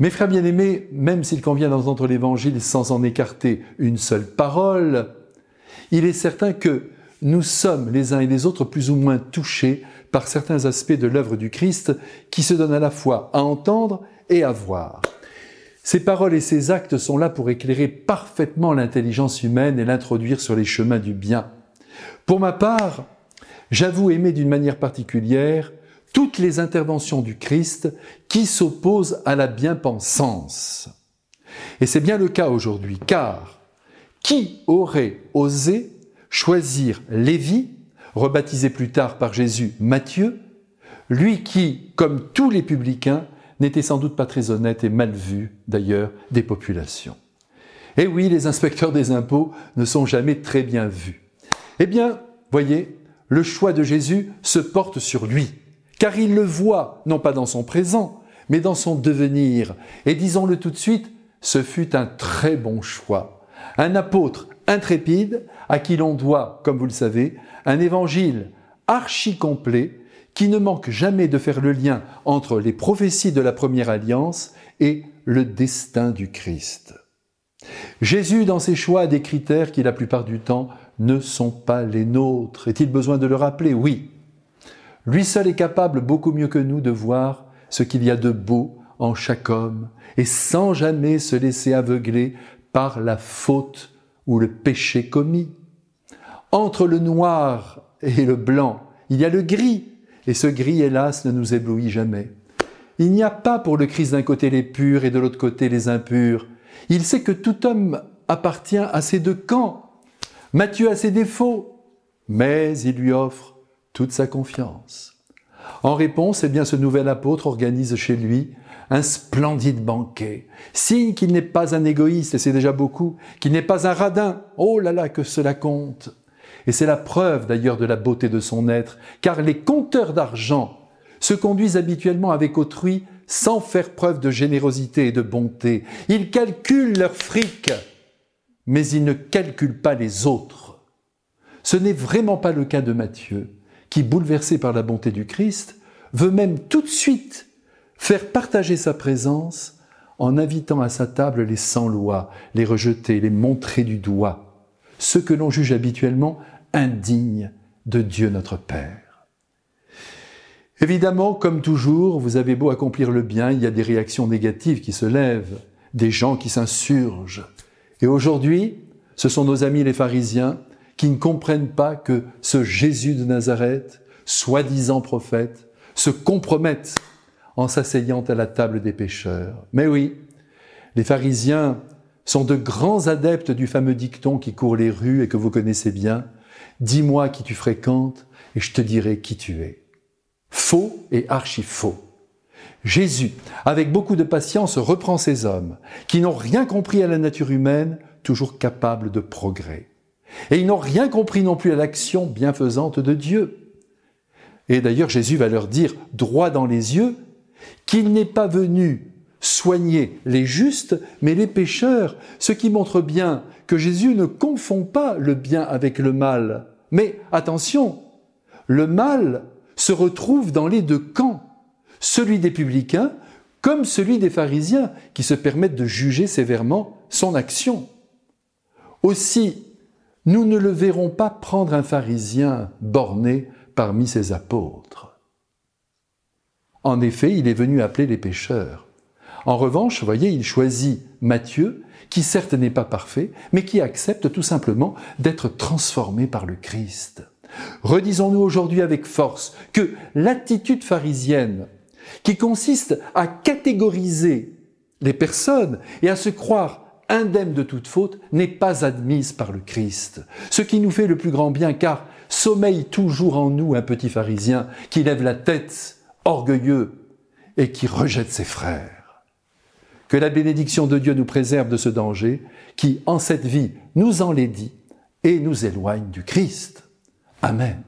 Mes frères bien-aimés, même s'il convient d'entendre l'Évangile sans en écarter une seule parole, il est certain que nous sommes les uns et les autres plus ou moins touchés par certains aspects de l'œuvre du Christ qui se donnent à la fois à entendre et à voir. Ces paroles et ces actes sont là pour éclairer parfaitement l'intelligence humaine et l'introduire sur les chemins du bien. Pour ma part, j'avoue aimer d'une manière particulière toutes les interventions du Christ qui s'opposent à la bien-pensance. Et c'est bien le cas aujourd'hui, car qui aurait osé choisir Lévi, rebaptisé plus tard par Jésus Matthieu, lui qui, comme tous les publicains, n'était sans doute pas très honnête et mal vu d'ailleurs des populations. Et oui, les inspecteurs des impôts ne sont jamais très bien vus. Eh bien, voyez, le choix de Jésus se porte sur lui, car il le voit non pas dans son présent, mais dans son devenir. Et disons-le tout de suite, ce fut un très bon choix. Un apôtre intrépide à qui l'on doit, comme vous le savez, un évangile archi complet qui ne manque jamais de faire le lien entre les prophéties de la première alliance et le destin du Christ. Jésus, dans ses choix, a des critères qui, la plupart du temps, ne sont pas les nôtres. Est-il besoin de le rappeler? Oui. Lui seul est capable, beaucoup mieux que nous, de voir ce qu'il y a de beau en chaque homme, et sans jamais se laisser aveugler par la faute ou le péché commis. Entre le noir et le blanc, il y a le gris, et ce gris, hélas, ne nous éblouit jamais. Il n'y a pas pour le Christ d'un côté les purs et de l'autre côté les impurs. Il sait que tout homme appartient à ces deux camps, Matthieu a ses défauts, mais il lui offre toute sa confiance. En réponse, eh ce nouvel apôtre organise chez lui un splendide banquet, signe qu'il n'est pas un égoïste, et c'est déjà beaucoup, qu'il n'est pas un radin. Oh là là, que cela compte. Et c'est la preuve d'ailleurs de la beauté de son être, car les compteurs d'argent se conduisent habituellement avec autrui sans faire preuve de générosité et de bonté. Ils calculent leur fric mais il ne calcule pas les autres. Ce n'est vraiment pas le cas de Matthieu, qui, bouleversé par la bonté du Christ, veut même tout de suite faire partager sa présence en invitant à sa table les sans-lois, les rejeter, les montrer du doigt, ceux que l'on juge habituellement indignes de Dieu notre Père. Évidemment, comme toujours, vous avez beau accomplir le bien, il y a des réactions négatives qui se lèvent, des gens qui s'insurgent, et aujourd'hui, ce sont nos amis les pharisiens qui ne comprennent pas que ce Jésus de Nazareth, soi-disant prophète, se compromettent en s'asseyant à la table des pécheurs. Mais oui, les pharisiens sont de grands adeptes du fameux dicton qui court les rues et que vous connaissez bien. Dis-moi qui tu fréquentes et je te dirai qui tu es. Faux et archi faux. Jésus, avec beaucoup de patience, reprend ces hommes qui n'ont rien compris à la nature humaine, toujours capables de progrès. Et ils n'ont rien compris non plus à l'action bienfaisante de Dieu. Et d'ailleurs, Jésus va leur dire, droit dans les yeux, qu'il n'est pas venu soigner les justes, mais les pécheurs, ce qui montre bien que Jésus ne confond pas le bien avec le mal. Mais attention, le mal se retrouve dans les deux camps celui des publicains comme celui des pharisiens qui se permettent de juger sévèrement son action. Aussi, nous ne le verrons pas prendre un pharisien borné parmi ses apôtres. En effet, il est venu appeler les pécheurs. En revanche, voyez, il choisit Matthieu, qui certes n'est pas parfait, mais qui accepte tout simplement d'être transformé par le Christ. Redisons-nous aujourd'hui avec force que l'attitude pharisienne qui consiste à catégoriser les personnes et à se croire indemne de toute faute, n'est pas admise par le Christ. Ce qui nous fait le plus grand bien, car sommeille toujours en nous un petit pharisien qui lève la tête, orgueilleux, et qui rejette ses frères. Que la bénédiction de Dieu nous préserve de ce danger qui, en cette vie, nous en dit et nous éloigne du Christ. Amen.